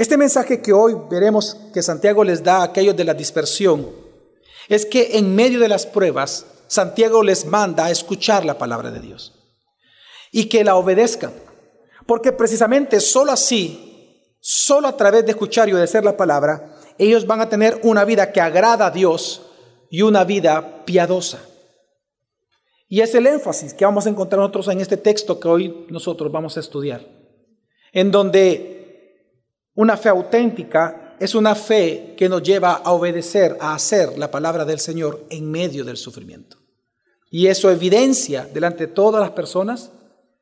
Este mensaje que hoy veremos que Santiago les da a aquellos de la dispersión es que en medio de las pruebas Santiago les manda a escuchar la palabra de Dios y que la obedezcan. Porque precisamente solo así, solo a través de escuchar y obedecer la palabra, ellos van a tener una vida que agrada a Dios y una vida piadosa. Y es el énfasis que vamos a encontrar nosotros en este texto que hoy nosotros vamos a estudiar, en donde una fe auténtica es una fe que nos lleva a obedecer, a hacer la palabra del Señor en medio del sufrimiento. Y eso evidencia delante de todas las personas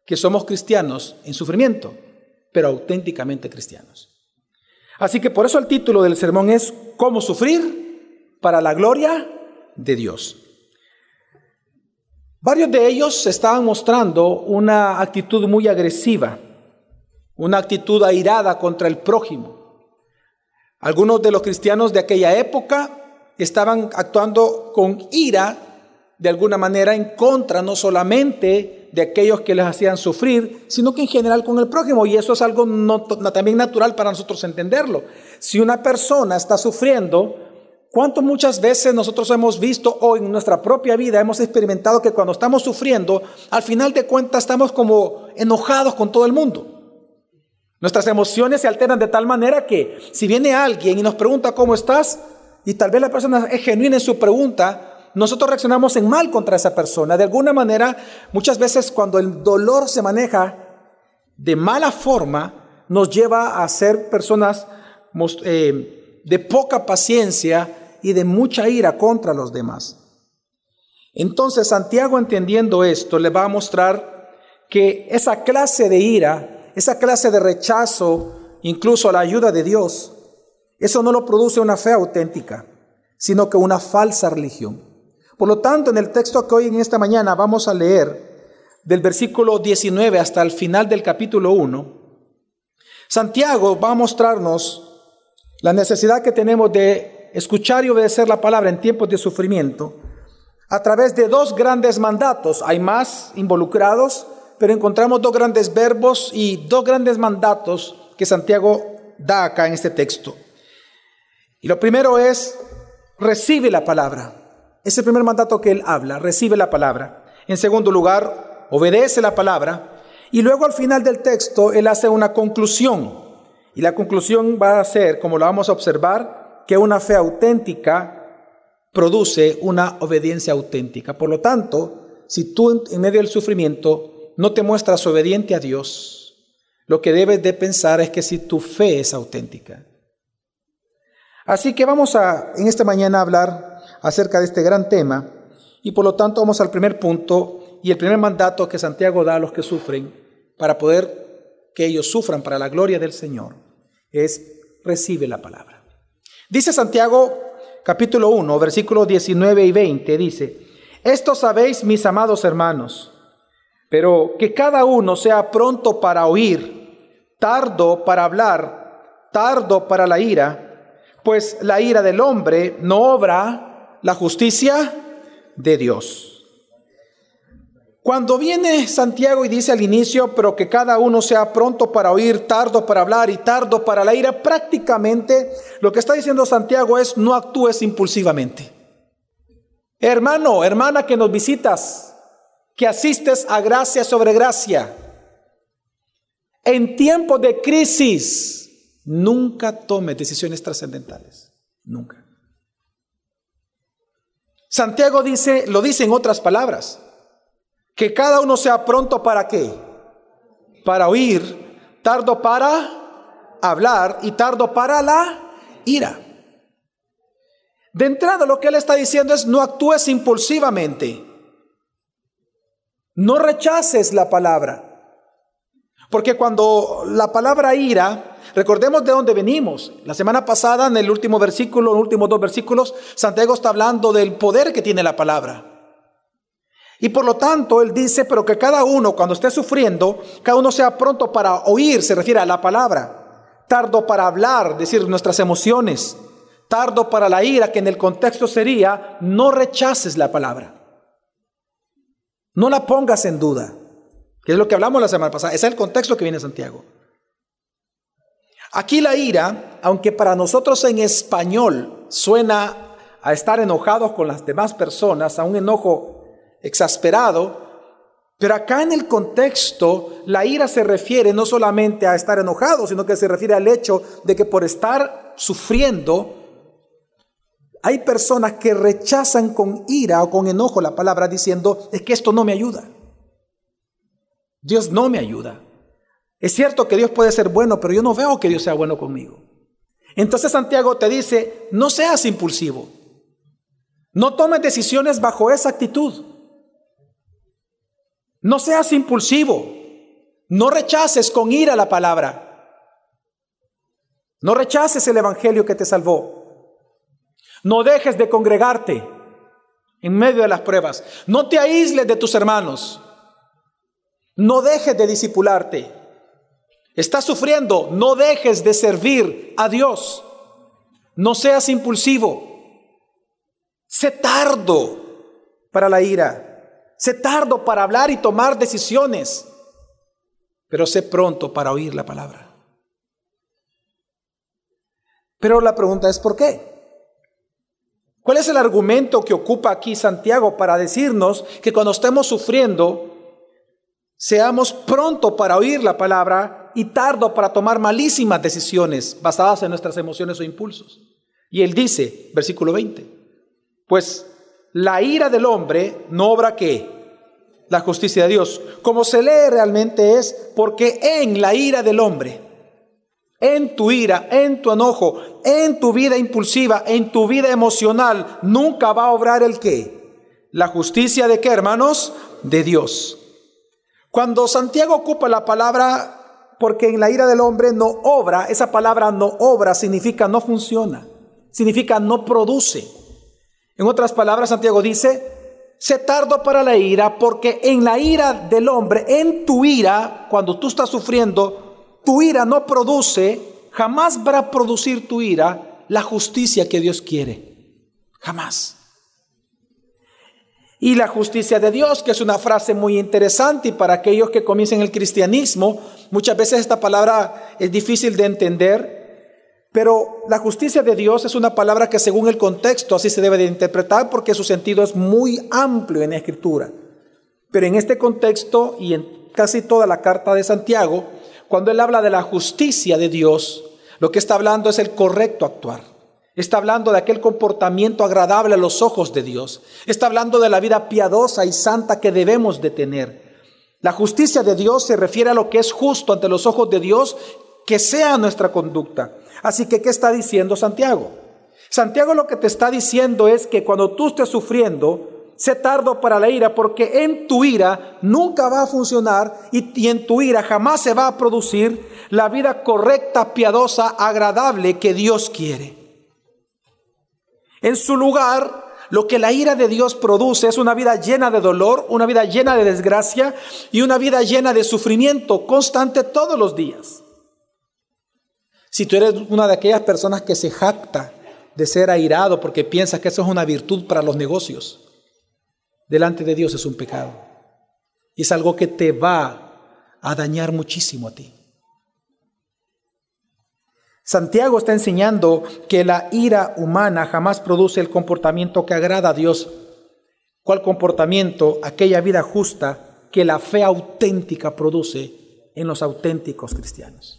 que somos cristianos en sufrimiento, pero auténticamente cristianos. Así que por eso el título del sermón es ¿Cómo sufrir para la gloria de Dios? Varios de ellos estaban mostrando una actitud muy agresiva, una actitud airada contra el prójimo. Algunos de los cristianos de aquella época estaban actuando con ira de alguna manera en contra no solamente de aquellos que les hacían sufrir, sino que en general con el prójimo. Y eso es algo también natural para nosotros entenderlo. Si una persona está sufriendo, ¿cuánto muchas veces nosotros hemos visto o en nuestra propia vida hemos experimentado que cuando estamos sufriendo, al final de cuentas estamos como enojados con todo el mundo? Nuestras emociones se alternan de tal manera que si viene alguien y nos pregunta cómo estás, y tal vez la persona es genuina en su pregunta, nosotros reaccionamos en mal contra esa persona. De alguna manera, muchas veces cuando el dolor se maneja de mala forma, nos lleva a ser personas eh, de poca paciencia y de mucha ira contra los demás. Entonces Santiago entendiendo esto le va a mostrar que esa clase de ira, esa clase de rechazo, incluso a la ayuda de Dios, eso no lo produce una fe auténtica, sino que una falsa religión. Por lo tanto, en el texto que hoy en esta mañana vamos a leer, del versículo 19 hasta el final del capítulo 1, Santiago va a mostrarnos la necesidad que tenemos de escuchar y obedecer la palabra en tiempos de sufrimiento a través de dos grandes mandatos. Hay más involucrados, pero encontramos dos grandes verbos y dos grandes mandatos que Santiago da acá en este texto. Y lo primero es, recibe la palabra. Es el primer mandato que él habla, recibe la palabra. En segundo lugar, obedece la palabra. Y luego al final del texto, él hace una conclusión. Y la conclusión va a ser, como lo vamos a observar, que una fe auténtica produce una obediencia auténtica. Por lo tanto, si tú en medio del sufrimiento no te muestras obediente a Dios, lo que debes de pensar es que si tu fe es auténtica. Así que vamos a en esta mañana hablar acerca de este gran tema y por lo tanto vamos al primer punto y el primer mandato que Santiago da a los que sufren para poder que ellos sufran para la gloria del Señor es recibe la palabra. Dice Santiago capítulo 1, versículos 19 y 20, dice, esto sabéis mis amados hermanos, pero que cada uno sea pronto para oír, tardo para hablar, tardo para la ira, pues la ira del hombre no obra la justicia de Dios. Cuando viene Santiago y dice al inicio, pero que cada uno sea pronto para oír, tardo para hablar y tardo para la ira, prácticamente lo que está diciendo Santiago es no actúes impulsivamente. Hermano, hermana que nos visitas, que asistes a gracia sobre gracia, en tiempo de crisis, nunca tome decisiones trascendentales, nunca. Santiago dice, lo dice en otras palabras, que cada uno sea pronto para qué? Para oír, tardo para hablar y tardo para la ira. De entrada lo que él está diciendo es no actúes impulsivamente. No rechaces la palabra. Porque cuando la palabra ira Recordemos de dónde venimos. La semana pasada, en el último versículo, los últimos dos versículos, Santiago está hablando del poder que tiene la palabra. Y por lo tanto, él dice, pero que cada uno, cuando esté sufriendo, cada uno sea pronto para oír, se refiere a la palabra. Tardo para hablar, decir nuestras emociones. Tardo para la ira, que en el contexto sería, no rechaces la palabra. No la pongas en duda. Que es lo que hablamos la semana pasada. Es el contexto que viene Santiago. Aquí la ira, aunque para nosotros en español suena a estar enojados con las demás personas, a un enojo exasperado, pero acá en el contexto, la ira se refiere no solamente a estar enojado, sino que se refiere al hecho de que por estar sufriendo, hay personas que rechazan con ira o con enojo la palabra diciendo, es que esto no me ayuda. Dios no me ayuda. Es cierto que Dios puede ser bueno, pero yo no veo que Dios sea bueno conmigo. Entonces Santiago te dice, no seas impulsivo. No tomes decisiones bajo esa actitud. No seas impulsivo. No rechaces con ira la palabra. No rechaces el Evangelio que te salvó. No dejes de congregarte en medio de las pruebas. No te aísles de tus hermanos. No dejes de discipularte. Estás sufriendo, no dejes de servir a Dios. No seas impulsivo. Sé tardo para la ira. Sé tardo para hablar y tomar decisiones, pero sé pronto para oír la palabra. Pero la pregunta es ¿por qué? ¿Cuál es el argumento que ocupa aquí Santiago para decirnos que cuando estemos sufriendo, seamos pronto para oír la palabra y tardo para tomar malísimas decisiones basadas en nuestras emociones o impulsos? Y él dice, versículo 20, pues la ira del hombre no obra qué? La justicia de Dios. Como se lee realmente es porque en la ira del hombre, en tu ira, en tu enojo, en tu vida impulsiva, en tu vida emocional, nunca va a obrar el qué? La justicia de qué, hermanos? De Dios. Cuando Santiago ocupa la palabra porque en la ira del hombre no obra, esa palabra no obra significa no funciona, significa no produce. En otras palabras, Santiago dice, sé tardo para la ira, porque en la ira del hombre, en tu ira, cuando tú estás sufriendo, tu ira no produce, jamás va a producir tu ira la justicia que Dios quiere. Jamás. Y la justicia de Dios, que es una frase muy interesante y para aquellos que comiencen el cristianismo, muchas veces esta palabra es difícil de entender, pero la justicia de Dios es una palabra que según el contexto así se debe de interpretar porque su sentido es muy amplio en la escritura. Pero en este contexto y en casi toda la carta de Santiago, cuando él habla de la justicia de Dios, lo que está hablando es el correcto actuar. Está hablando de aquel comportamiento agradable a los ojos de Dios. Está hablando de la vida piadosa y santa que debemos de tener. La justicia de Dios se refiere a lo que es justo ante los ojos de Dios, que sea nuestra conducta. Así que, ¿qué está diciendo Santiago? Santiago lo que te está diciendo es que cuando tú estés sufriendo, sé tardo para la ira, porque en tu ira nunca va a funcionar y, y, en tu ira jamás se va a producir la vida correcta, piadosa, agradable que Dios quiere. En su lugar, lo que la ira de Dios produce es una vida llena de dolor, una vida llena de desgracia y una vida llena de sufrimiento constante todos los días. Si tú eres una de aquellas personas que se jacta de ser airado porque piensas que eso es una virtud para los negocios, delante de Dios es un pecado. Y es algo que te va a dañar muchísimo a ti. Santiago está enseñando que la ira humana jamás produce el comportamiento que agrada a Dios. ¿Cuál comportamiento? Aquella vida justa que la fe auténtica produce en los auténticos cristianos.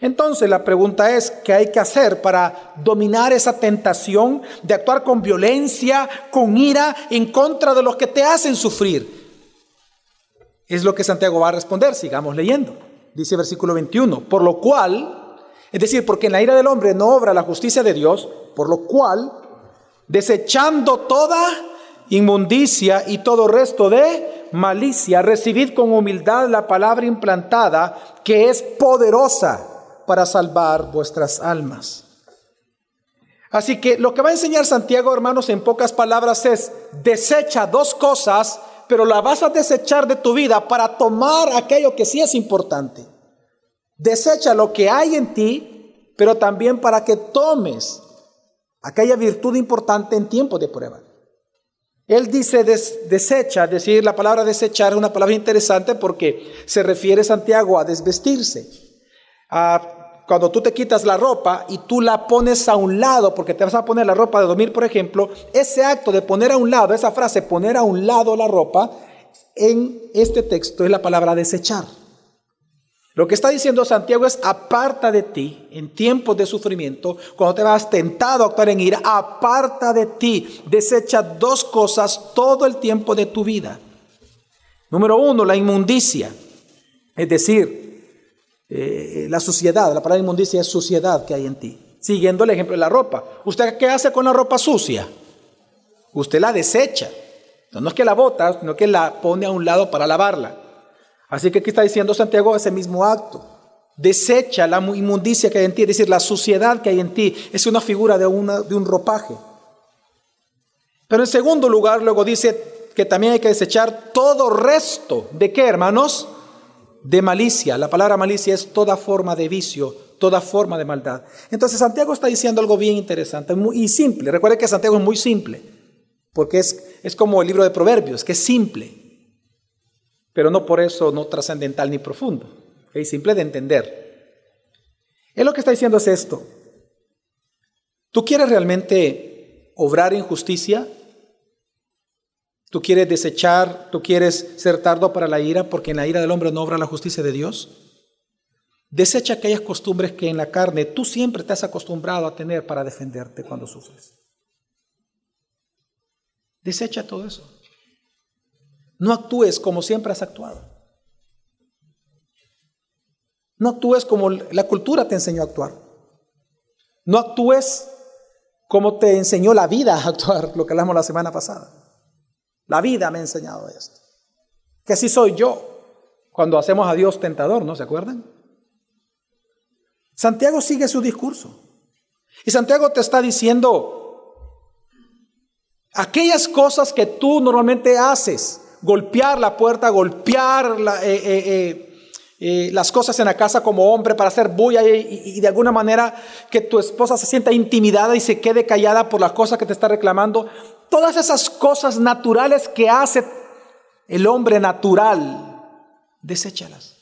Entonces la pregunta es, ¿qué hay que hacer para dominar esa tentación de actuar con violencia, con ira, en contra de los que te hacen sufrir? Es lo que Santiago va a responder, sigamos leyendo. Dice versículo 21, por lo cual, es decir, porque en la ira del hombre no obra la justicia de Dios, por lo cual, desechando toda inmundicia y todo resto de malicia, recibid con humildad la palabra implantada que es poderosa para salvar vuestras almas. Así que lo que va a enseñar Santiago, hermanos, en pocas palabras es, desecha dos cosas, pero la vas a desechar de tu vida para tomar aquello que sí es importante. Desecha lo que hay en ti, pero también para que tomes aquella virtud importante en tiempo de prueba. Él dice desecha, decir la palabra desechar es una palabra interesante porque se refiere Santiago a desvestirse cuando tú te quitas la ropa y tú la pones a un lado, porque te vas a poner la ropa de dormir, por ejemplo, ese acto de poner a un lado, esa frase, poner a un lado la ropa, en este texto es la palabra desechar. Lo que está diciendo Santiago es, aparta de ti en tiempos de sufrimiento, cuando te vas tentado a actuar en ira, aparta de ti, desecha dos cosas todo el tiempo de tu vida. Número uno, la inmundicia, es decir, eh, la suciedad, la palabra inmundicia es suciedad que hay en ti. Siguiendo el ejemplo de la ropa. ¿Usted qué hace con la ropa sucia? Usted la desecha. No es que la bota, sino que la pone a un lado para lavarla. Así que aquí está diciendo Santiago ese mismo acto. Desecha la inmundicia que hay en ti, es decir, la suciedad que hay en ti. Es una figura de, una, de un ropaje. Pero en segundo lugar, luego dice que también hay que desechar todo resto. ¿De qué, hermanos? De malicia. La palabra malicia es toda forma de vicio, toda forma de maldad. Entonces Santiago está diciendo algo bien interesante y simple. Recuerde que Santiago es muy simple, porque es, es como el libro de Proverbios, que es simple pero no por eso no trascendental ni profundo, es simple de entender. Él lo que está diciendo es esto. ¿Tú quieres realmente obrar en justicia? ¿Tú quieres desechar, tú quieres ser tardo para la ira porque en la ira del hombre no obra la justicia de Dios? Desecha aquellas costumbres que en la carne tú siempre te has acostumbrado a tener para defenderte cuando sufres. Desecha todo eso. No actúes como siempre has actuado. No actúes como la cultura te enseñó a actuar. No actúes como te enseñó la vida a actuar, lo que hablamos la semana pasada. La vida me ha enseñado esto. Que así soy yo cuando hacemos a Dios tentador, ¿no se acuerdan? Santiago sigue su discurso. Y Santiago te está diciendo, aquellas cosas que tú normalmente haces, golpear la puerta, golpear eh, eh, eh, las cosas en la casa como hombre para hacer bulla y, de alguna manera que tu esposa se sienta intimidada y se quede callada por las cosas que te está reclamando. Todas esas cosas naturales que hace el hombre natural, deséchalas.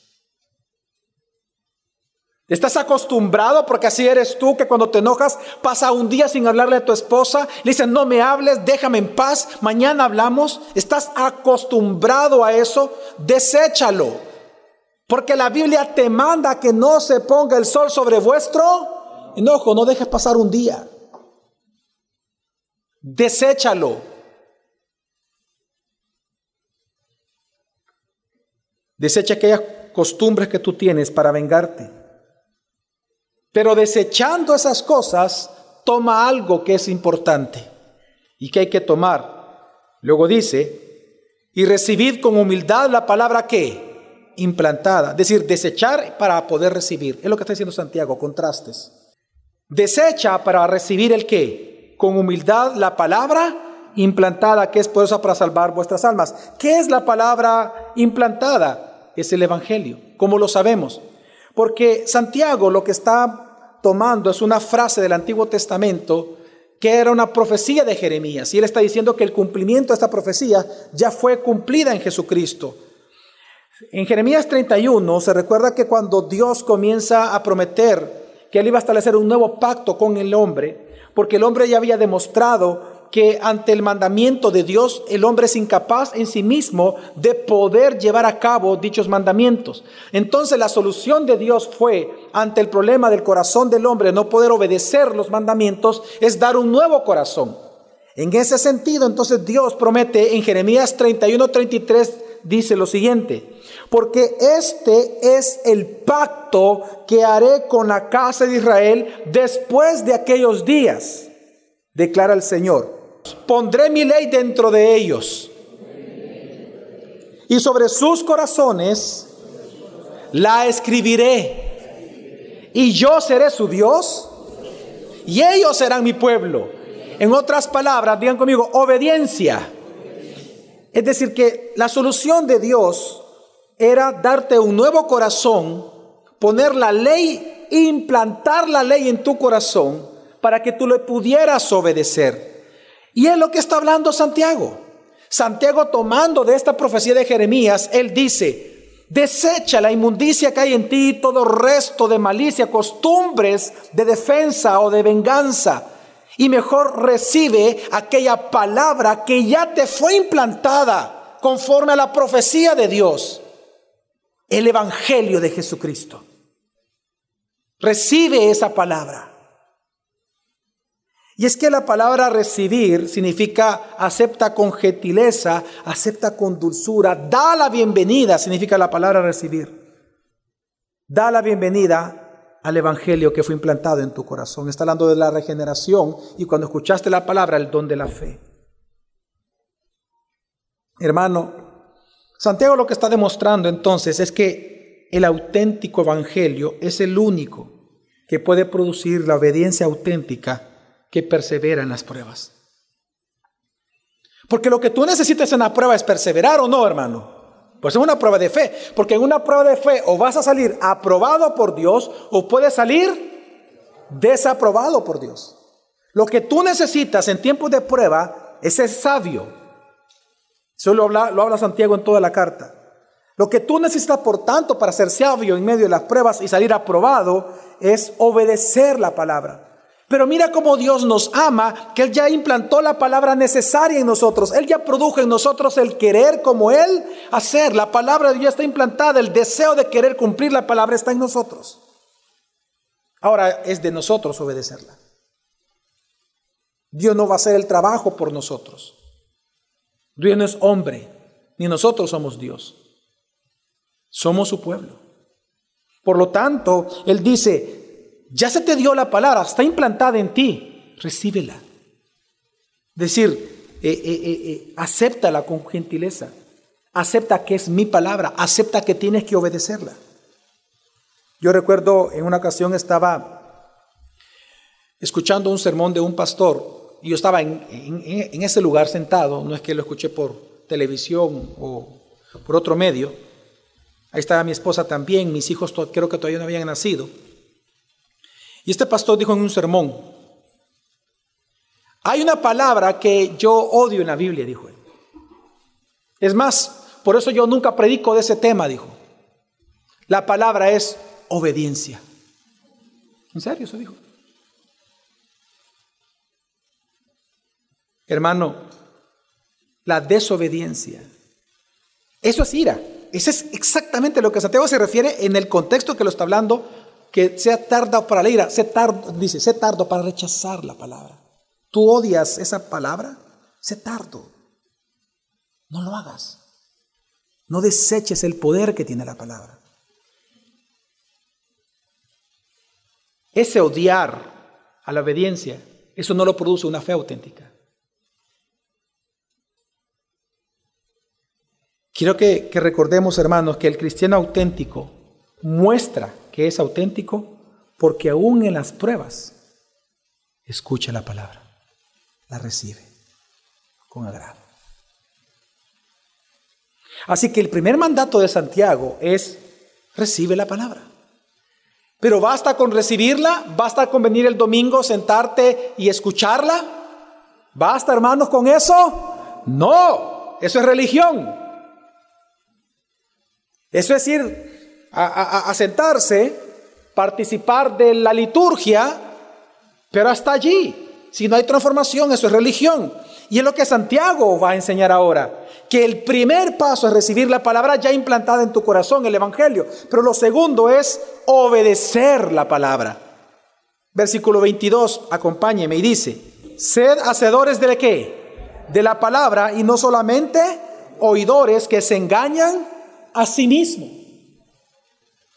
Estás acostumbrado porque así eres tú que cuando te enojas pasa un día sin hablarle a tu esposa, le dices no me hables, déjame en paz, mañana hablamos. Estás acostumbrado a eso, deséchalo. Porque la Biblia te manda que no se ponga el sol sobre vuestro enojo, no dejes pasar un día. Deséchalo. Desecha aquellas costumbres que tú tienes para vengarte. Pero desechando esas cosas, toma algo que es importante y que hay que tomar. Luego dice, y recibid con humildad la palabra que implantada, es decir, desechar para poder recibir. Es lo que está diciendo Santiago, contrastes. Desecha para recibir el qué? Con humildad la palabra implantada que es poderosa para salvar vuestras almas. ¿Qué es la palabra implantada? Es el Evangelio. ¿Cómo lo sabemos? Porque Santiago lo que está tomando es una frase del Antiguo Testamento que era una profecía de Jeremías. Y él está diciendo que el cumplimiento de esta profecía ya fue cumplida en Jesucristo. En Jeremías 31 se recuerda que cuando Dios comienza a prometer que él iba a establecer un nuevo pacto con el hombre, porque el hombre ya había demostrado que ante el mandamiento de Dios el hombre es incapaz en sí mismo de poder llevar a cabo dichos mandamientos. Entonces la solución de Dios fue, ante el problema del corazón del hombre no poder obedecer los mandamientos, es dar un nuevo corazón. En ese sentido, entonces Dios promete en Jeremías 31, 33, dice lo siguiente, porque este es el pacto que haré con la casa de Israel después de aquellos días, declara el Señor Pondré mi ley dentro de ellos. Y sobre sus corazones la escribiré. Y yo seré su Dios. Y ellos serán mi pueblo. En otras palabras, digan conmigo, obediencia. Es decir, que la solución de Dios era darte un nuevo corazón, poner la ley, implantar la ley en tu corazón para que tú le pudieras obedecer. Y es lo que está hablando Santiago. Santiago tomando de esta profecía de Jeremías, él dice, Desecha la inmundicia que hay en ti, todo resto de malicia, costumbres de defensa o de venganza. Y mejor recibe aquella palabra que ya te fue implantada conforme a la profecía de Dios. El Evangelio de Jesucristo. Recibe esa palabra. Y es que la palabra recibir significa acepta con gentileza, acepta con dulzura, da la bienvenida, significa la palabra recibir. Da la bienvenida al Evangelio que fue implantado en tu corazón. Está hablando de la regeneración y cuando escuchaste la palabra, el don de la fe. Hermano, Santiago lo que está demostrando entonces es que el auténtico Evangelio es el único que puede producir la obediencia auténtica que persevera en las pruebas. Porque lo que tú necesitas en la prueba es perseverar o no, hermano. Pues es una prueba de fe. Porque en una prueba de fe o vas a salir aprobado por Dios o puedes salir desaprobado por Dios. Lo que tú necesitas en tiempos de prueba es ser sabio. Eso lo habla, lo habla Santiago en toda la carta. Lo que tú necesitas, por tanto, para ser sabio en medio de las pruebas y salir aprobado es obedecer la palabra. Pero mira cómo Dios nos ama, que Él ya implantó la palabra necesaria en nosotros. Él ya produjo en nosotros el querer como Él hacer. La palabra ya está implantada, el deseo de querer cumplir la palabra está en nosotros. Ahora es de nosotros obedecerla. Dios no va a hacer el trabajo por nosotros. Dios no es hombre, ni nosotros somos Dios. Somos su pueblo. Por lo tanto, Él dice, ya se te dio la palabra, está implantada en ti, recíbela. Decir, eh, eh, eh, acéptala con gentileza, acepta que es mi palabra, acepta que tienes que obedecerla. Yo recuerdo en una ocasión estaba escuchando un sermón de un pastor yo estaba en, en ese lugar sentado, no es que lo escuché por televisión o por otro medio. Ahí estaba mi esposa también, mis hijos creo que todavía no habían nacido. Y este pastor dijo en un sermón, hay una palabra que yo odio en la Biblia, dijo él. Es más, por eso yo nunca predico de ese tema, dijo. La palabra es obediencia. ¿En serio eso dijo? Hermano, la desobediencia. Eso es ira. Eso es exactamente lo que Santiago se refiere en el contexto que lo está hablando que sea tarda para la ira, se dice, sé tardo para rechazar la palabra. ¿Tú odias esa palabra? Sé tardo. No lo hagas. No deseches el poder que tiene la palabra. Ese odiar a la obediencia, eso no lo produce una fe auténtica. Quiero que, recordemos, hermanos, que el cristiano auténtico muestra que es auténtico porque aún en las pruebas escucha la palabra, la recibe con agrado. Así que el primer mandato de Santiago es recibe la palabra. Pero basta con recibirla, basta con venir el domingo, sentarte y escucharla. ¿Basta, hermanos, con eso? No, eso es religión. Eso es ir a, sentarse, participar de la liturgia, pero hasta allí. Si no hay transformación, eso es religión. Y es lo que Santiago va a enseñar ahora, que el primer paso es recibir la palabra ya implantada en tu corazón, el Evangelio, pero lo segundo es obedecer la palabra. Versículo 22, acompáñeme y dice, sed hacedores de qué? De la palabra y no solamente oidores que se engañan a sí mismos.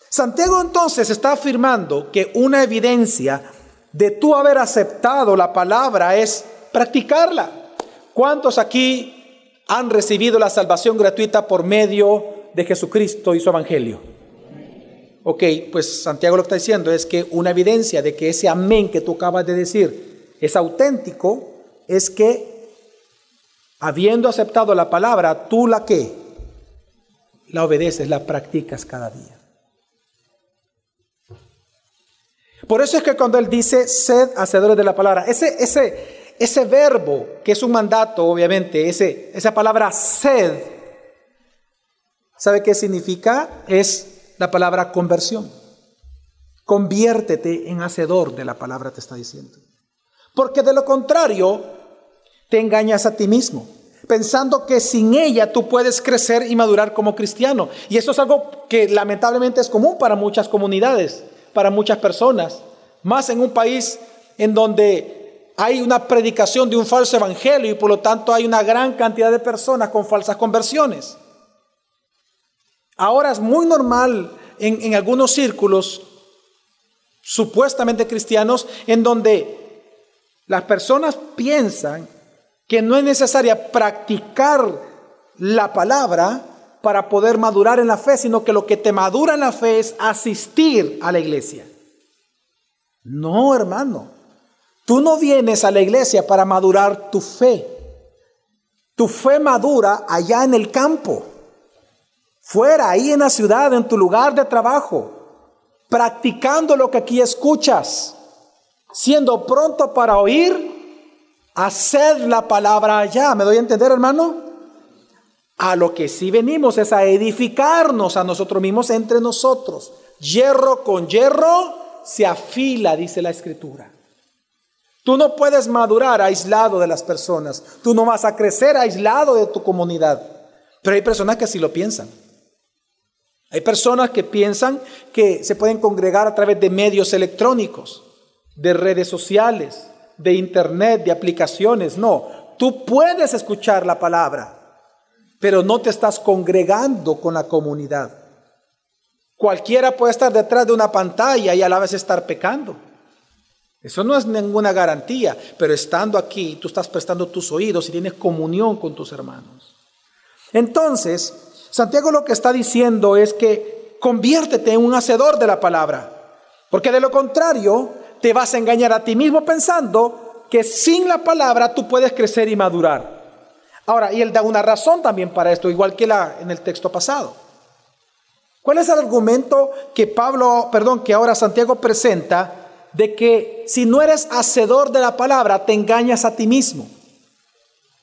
Santiago entonces está afirmando que una evidencia de tú haber aceptado la palabra es practicarla. ¿Cuántos aquí han recibido la salvación gratuita por medio de Jesucristo y su evangelio? Ok, pues Santiago lo que está diciendo es que una evidencia de que ese amén que tú acabas de decir es auténtico es que habiendo aceptado la palabra, tú la que la obedeces, la practicas cada día. Por eso es que cuando él dice sed hacedores de la palabra, ese, ese, ese verbo, que es un mandato, obviamente, ese, esa palabra sed, ¿Sabe qué significa? Es la palabra conversión. Conviértete en hacedor de la palabra, te está diciendo. Porque de lo contrario, te engañas a ti mismo, pensando que sin ella tú puedes crecer y madurar como cristiano. Y eso es algo que lamentablemente es común para muchas comunidades, para muchas personas, más en un país en donde hay una predicación de un falso evangelio y por lo tanto hay una gran cantidad de personas con falsas conversiones. Ahora es muy normal en, algunos círculos supuestamente cristianos en donde las personas piensan que no es necesaria practicar la palabra para poder madurar en la fe, sino que lo que te madura en la fe es asistir a la iglesia. No, hermano. Tú no vienes a la iglesia para madurar tu fe. Tu fe madura allá en el campo fuera, ahí en la ciudad, en tu lugar de trabajo, practicando lo que aquí escuchas, siendo pronto para oír, hacer la palabra allá. ¿Me doy a entender, hermano? A lo que sí venimos es a edificarnos a nosotros mismos entre nosotros. Hierro con hierro se afila, dice la escritura. Tú no puedes madurar aislado de las personas. Tú no vas a crecer aislado de tu comunidad. Pero hay personas que así lo piensan. Hay personas que piensan que se pueden congregar a través de medios electrónicos, de redes sociales, de internet, de aplicaciones. No, tú puedes escuchar la palabra, pero no te estás congregando con la comunidad. Cualquiera puede estar detrás de una pantalla y a la vez estar pecando. Eso no es ninguna garantía, pero estando aquí, tú estás prestando tus oídos y tienes comunión con tus hermanos. Entonces, Santiago lo que está diciendo es que conviértete en un hacedor de la palabra, porque de lo contrario te vas a engañar a ti mismo pensando que sin la palabra tú puedes crecer y madurar. Ahora, y él da una razón también para esto, igual que la en el texto pasado. ¿Cuál es el argumento que Pablo, perdón, que ahora Santiago presenta de que si no eres hacedor de la palabra, te engañas a ti mismo?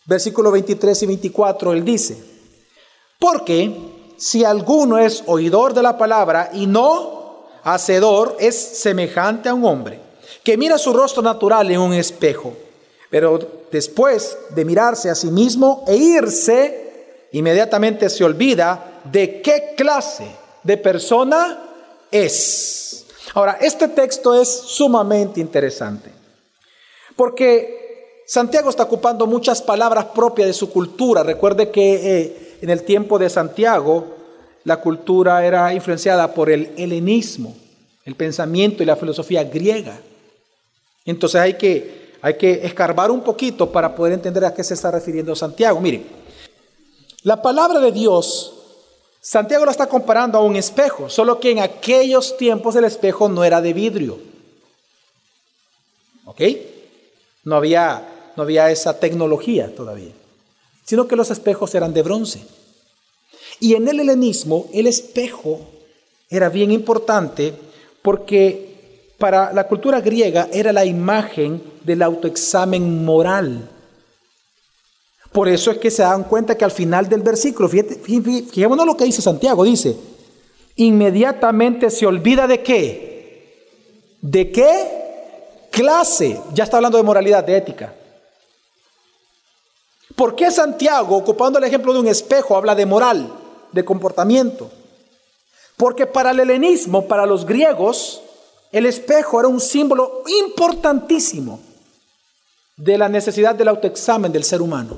Versículo 23 y 24, él dice, porque si alguno es oidor de la palabra y no hacedor, es semejante a un hombre que mira su rostro natural en un espejo, pero después de mirarse a sí mismo e irse, inmediatamente se olvida de qué clase de persona es. Ahora, este texto es sumamente interesante, porque Santiago está ocupando muchas palabras propias de su cultura. Recuerde que eh, en el tiempo de Santiago, la cultura era influenciada por el helenismo, el pensamiento y la filosofía griega. Entonces hay que, hay que escarbar un poquito para poder entender a qué se está refiriendo Santiago. Mire, la palabra de Dios, Santiago la está comparando a un espejo, solo que en aquellos tiempos el espejo no era de vidrio. ¿Ok? No había, no había esa tecnología todavía sino que los espejos eran de bronce. Y en el helenismo el espejo era bien importante porque para la cultura griega era la imagen del autoexamen moral. Por eso es que se dan cuenta que al final del versículo, fíjate, fijémonos lo que dice Santiago, dice, inmediatamente se olvida de qué, de qué clase, ya está hablando de moralidad, de ética, ¿Por qué Santiago, ocupando el ejemplo de un espejo, habla de moral, de comportamiento? Porque para el helenismo, para los griegos, el espejo era un símbolo importantísimo de la necesidad del autoexamen del ser humano.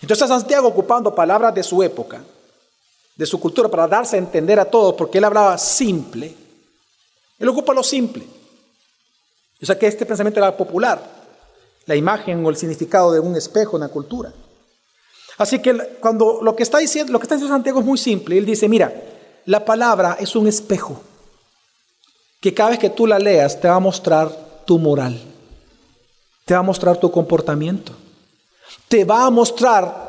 Entonces Santiago, ocupando palabras de su época, de su cultura, para darse a entender a todos, porque él hablaba simple, él ocupa lo simple. O sea que este pensamiento era popular la imagen o el significado de un espejo en la cultura. Así que cuando lo que está diciendo, lo que está diciendo Santiago es muy simple. Él dice, mira, la palabra es un espejo que cada vez que tú la leas te va a mostrar tu moral, te va a mostrar tu comportamiento, te va a mostrar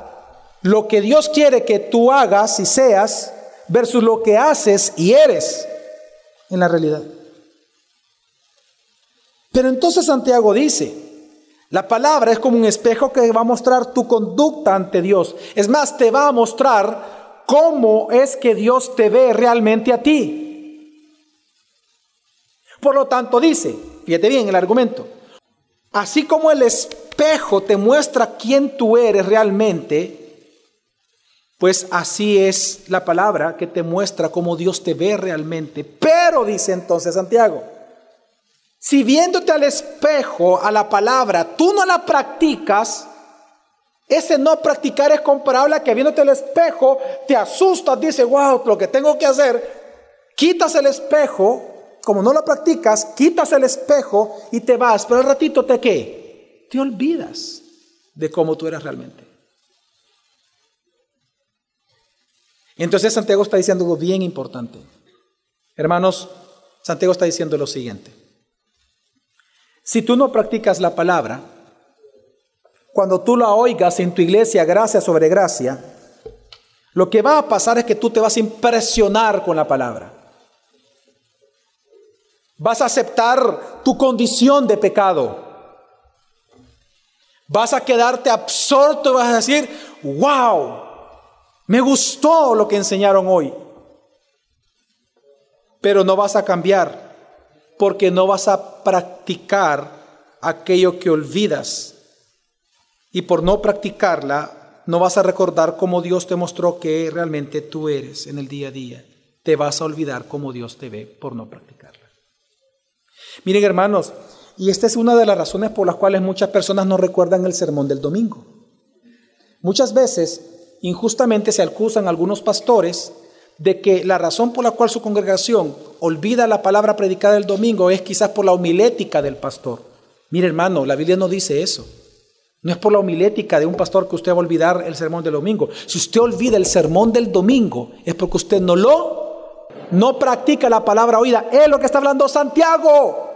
lo que Dios quiere que tú hagas y seas versus lo que haces y eres en la realidad. Pero entonces Santiago dice, la palabra es como un espejo que va a mostrar tu conducta ante Dios. Es más, te va a mostrar cómo es que Dios te ve realmente a ti. Por lo tanto, dice, fíjate bien el argumento, así como el espejo te muestra quién tú eres realmente, pues así es la palabra que te muestra cómo Dios te ve realmente. Pero, dice entonces Santiago, si viéndote al espejo, a la palabra, tú no la practicas, ese no practicar es comparable a que viéndote el espejo te asustas, dices, wow, lo que tengo que hacer, quitas el espejo, como no lo practicas, quitas el espejo y te vas, pero al ratito te qué? Te olvidas de cómo tú eres realmente. Entonces Santiago está diciendo algo bien importante. Hermanos, Santiago está diciendo lo siguiente. Si tú no practicas la palabra, cuando tú la oigas en tu iglesia gracia sobre gracia, lo que va a pasar es que tú te vas a impresionar con la palabra. Vas a aceptar tu condición de pecado. Vas a quedarte absorto y vas a decir, wow, me gustó lo que enseñaron hoy. Pero no vas a cambiar porque no vas a practicar aquello que olvidas y por no practicarla, no vas a recordar cómo Dios te mostró que realmente tú eres en el día a día. Te vas a olvidar cómo Dios te ve por no practicarla. Miren hermanos, y esta es una de las razones por las cuales muchas personas no recuerdan el sermón del domingo. Muchas veces, injustamente se acusan algunos pastores de que la razón por la cual su congregación olvida la palabra predicada el domingo es quizás por la homilética del pastor. Mire hermano, la Biblia no dice eso. No es por la homilética de un pastor que usted va a olvidar el sermón del domingo. Si usted olvida el sermón del domingo, es porque usted no lo, no practica la palabra oída. Es lo que está hablando Santiago.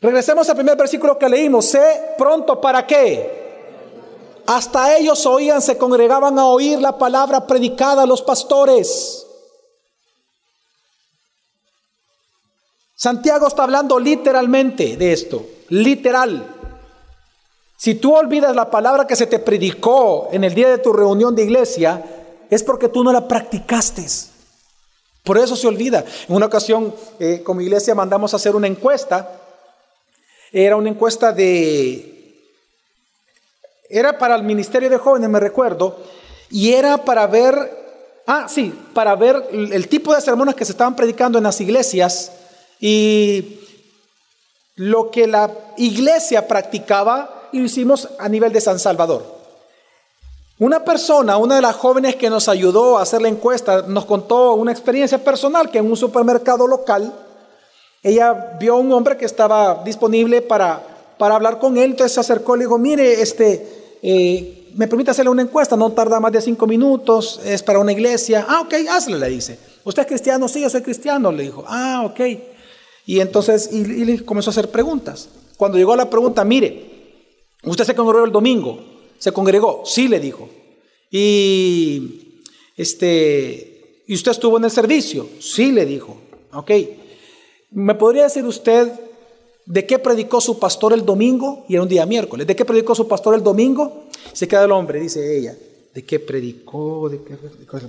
Regresemos al primer versículo que leímos. Sé pronto para qué. Hasta ellos oían, se congregaban a oír la palabra predicada a los pastores. Santiago está hablando literalmente de esto, literal. Si tú olvidas la palabra que se te predicó en el día de tu reunión de iglesia, es porque tú no la practicaste. Por eso se olvida. En una ocasión, eh, como iglesia, mandamos a hacer una encuesta. Era una encuesta de... Era para el Ministerio de Jóvenes, me recuerdo, y era para ver, ah, sí, para ver el tipo de sermones que se estaban predicando en las iglesias y lo que la iglesia practicaba y lo hicimos a nivel de San Salvador. Una persona, una de las jóvenes que nos ayudó a hacer la encuesta, nos contó una experiencia personal que en un supermercado local, ella vio a un hombre que estaba disponible para, para hablar con él, entonces se acercó y le dijo, mire, este, eh, me permite hacerle una encuesta, no tarda más de cinco minutos, es para una iglesia. Ah, ok, hazle, le dice. ¿Usted es cristiano? Sí, yo soy cristiano, le dijo. Ah, ok. Y entonces, y, le comenzó a hacer preguntas. Cuando llegó a la pregunta, mire, ¿Usted se congregó el domingo? ¿Se congregó? Sí, le dijo. Y este, ¿y usted estuvo en el servicio? Sí, le dijo. Ok. ¿Me podría decir usted de qué predicó su pastor el domingo? Y era un día miércoles. ¿De qué predicó su pastor el domingo? Se queda el hombre, dice ella. ¿De qué predicó? ¿De qué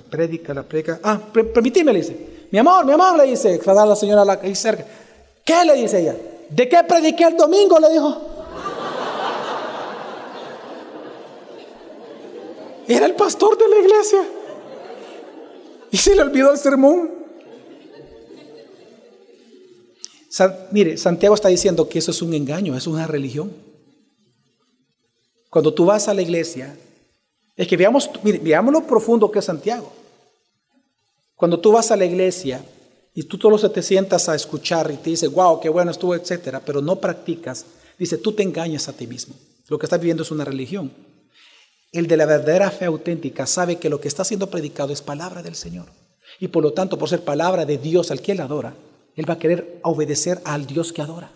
predica? La predica. Ah, permíteme, le dice. Mi amor, mi amor, le dice. la señora ahí cerca. ¿Qué le dice ella? ¿De qué prediqué el domingo? Le dijo. Era el pastor de la iglesia. Y se le olvidó el sermón. Mire, Santiago está diciendo que eso es un engaño, es una religión. Cuando tú vas a la iglesia, es que veamos, veamos lo profundo que es Santiago. Cuando tú vas a la iglesia y tú solo te sientas a escuchar y te dice, wow, qué bueno estuvo, etcétera, pero no practicas, dice, tú te engañas a ti mismo. Lo que estás viviendo es una religión. El de la verdadera fe auténtica sabe que lo que está siendo predicado es palabra del Señor. Y por lo tanto, por ser palabra de Dios al que él adora, él va a querer obedecer al Dios que adora.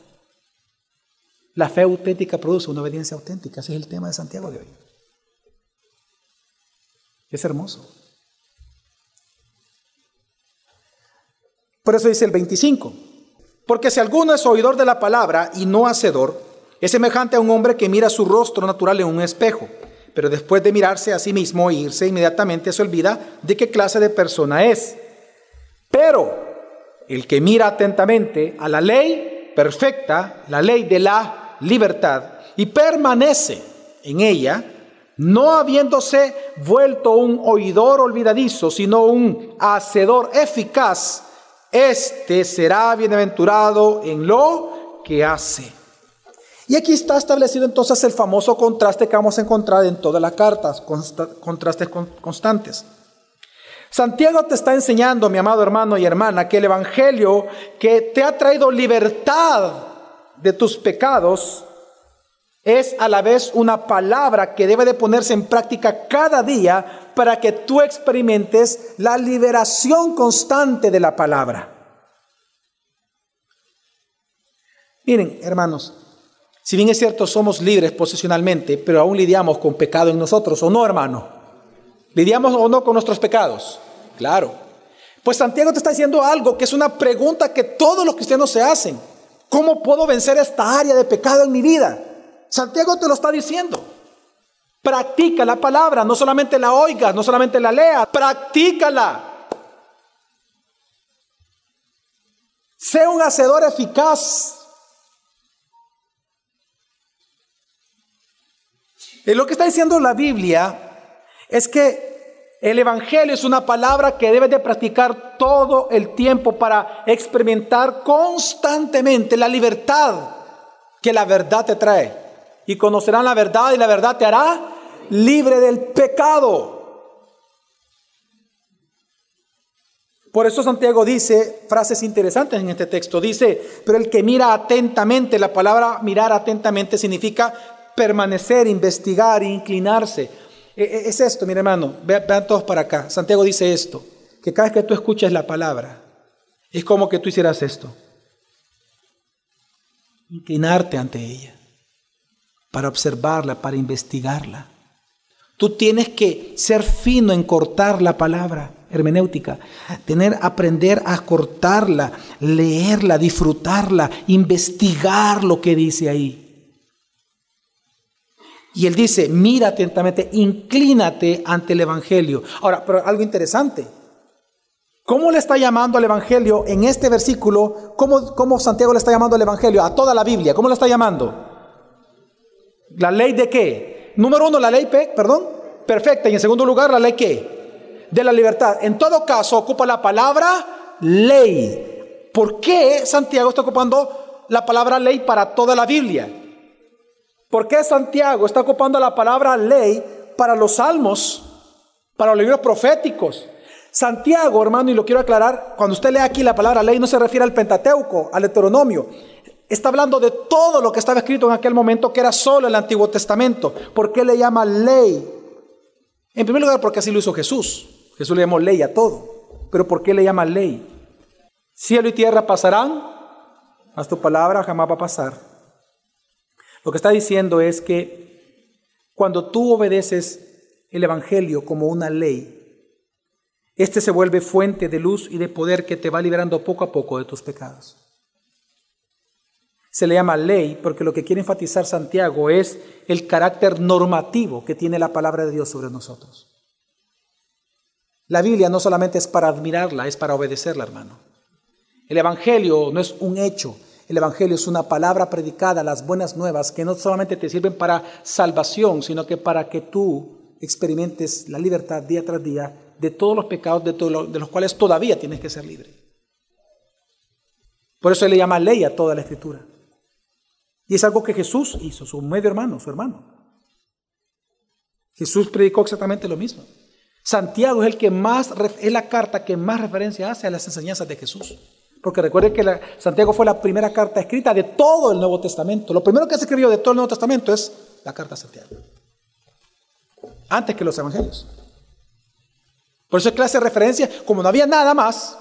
La fe auténtica produce una obediencia auténtica. Ese es el tema de Santiago de hoy. Es hermoso. Por eso dice el 25. Porque si alguno es oidor de la palabra y no hacedor, es semejante a un hombre que mira su rostro natural en un espejo pero después de mirarse a sí mismo e irse inmediatamente se olvida de qué clase de persona es. Pero el que mira atentamente a la ley perfecta, la ley de la libertad, y permanece en ella, no habiéndose vuelto un oidor olvidadizo, sino un hacedor eficaz, este será bienaventurado en lo que hace. Y aquí está establecido entonces el famoso contraste que vamos a encontrar en todas las cartas, contrastes constantes. Santiago te está enseñando, mi amado hermano y hermana, que el Evangelio que te ha traído libertad de tus pecados es a la vez una palabra que debe de ponerse en práctica cada día para que tú experimentes la liberación constante de la palabra. Miren, hermanos, si bien es cierto somos libres posicionalmente, pero aún lidiamos con pecado en nosotros, ¿o no, hermano? ¿Lidiamos o no con nuestros pecados? Claro. Pues Santiago te está diciendo algo que es una pregunta que todos los cristianos se hacen. ¿Cómo puedo vencer esta área de pecado en mi vida? Santiago te lo está diciendo. Practica la palabra, no solamente la oigas, no solamente la leas, practícala. Sé un hacedor eficaz. Y lo que está diciendo la Biblia es que el Evangelio es una palabra que debes de practicar todo el tiempo para experimentar constantemente la libertad que la verdad te trae y conocerán la verdad y la verdad te hará libre del pecado. Por eso Santiago dice frases interesantes en este texto. Dice, pero el que mira atentamente, la palabra mirar atentamente significa permanecer, investigar, inclinarse. E, e, es esto, mi hermano, vean todos para acá. Santiago dice esto, que cada vez que tú escuches la palabra, es como que tú hicieras esto. Inclinarte ante ella para observarla, para investigarla. Tú tienes que ser fino en cortar la palabra hermenéutica, tener aprender a cortarla, leerla, disfrutarla, investigar lo que dice ahí. Y él dice, mira atentamente, inclínate ante el Evangelio. Ahora, pero algo interesante. ¿Cómo le está llamando al Evangelio en este versículo? ¿Cómo, ¿Cómo Santiago le está llamando al Evangelio? A toda la Biblia. ¿Cómo le está llamando? ¿La ley de qué? Número uno, la ley, perdón, perfecta. Y en segundo lugar, la ley qué? De la libertad. En todo caso, ocupa la palabra ley. ¿Por qué Santiago está ocupando la palabra ley para toda la Biblia? ¿Por qué Santiago está ocupando la palabra ley para los salmos, para los libros proféticos? Santiago, hermano, y lo quiero aclarar, cuando usted lee aquí la palabra ley no se refiere al Pentateuco, al Deuteronomio. Está hablando de todo lo que estaba escrito en aquel momento, que era solo el Antiguo Testamento. ¿Por qué le llama ley? En primer lugar, porque así lo hizo Jesús. Jesús le llamó ley a todo. Pero ¿por qué le llama ley? Cielo y tierra pasarán, mas tu palabra jamás va a pasar. Lo que está diciendo es que cuando tú obedeces el Evangelio como una ley, este se vuelve fuente de luz y de poder que te va liberando poco a poco de tus pecados. Se le llama ley porque lo que quiere enfatizar Santiago es el carácter normativo que tiene la palabra de Dios sobre nosotros. La Biblia no solamente es para admirarla, es para obedecerla, hermano. El Evangelio no es un hecho, el Evangelio es una palabra predicada, las buenas nuevas, que no solamente te sirven para salvación, sino que para que tú experimentes la libertad día tras día de todos los pecados de, los cuales todavía tienes que ser libre. Por eso él le llama ley a toda la escritura. Y es algo que Jesús hizo, su medio hermano, su hermano. Jesús predicó exactamente lo mismo. Santiago es el que más es la carta que más referencia hace a las enseñanzas de Jesús. Porque recuerden que Santiago fue la primera carta escrita de todo el Nuevo Testamento. Lo primero que se escribió de todo el Nuevo Testamento es la carta a Santiago. Antes que los evangelios. Por eso es clase de referencia, como no había nada más,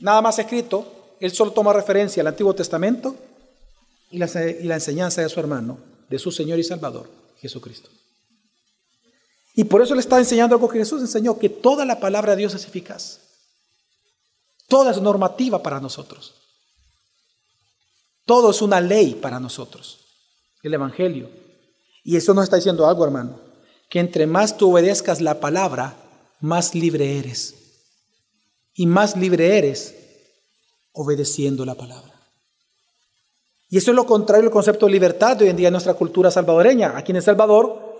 nada más escrito, él solo toma referencia al Antiguo Testamento y la, enseñanza de su hermano, de su Señor y Salvador, Jesucristo. Y por eso le está enseñando algo que Jesús enseñó, que toda la palabra de Dios es eficaz. Toda es normativa para nosotros. Todo es una ley para nosotros. El Evangelio. Y eso nos está diciendo algo, hermano, que entre más tú obedezcas la palabra, más libre eres. Y más libre eres obedeciendo la palabra. Y eso es lo contrario al concepto de libertad de hoy en día en nuestra cultura salvadoreña. Aquí en El Salvador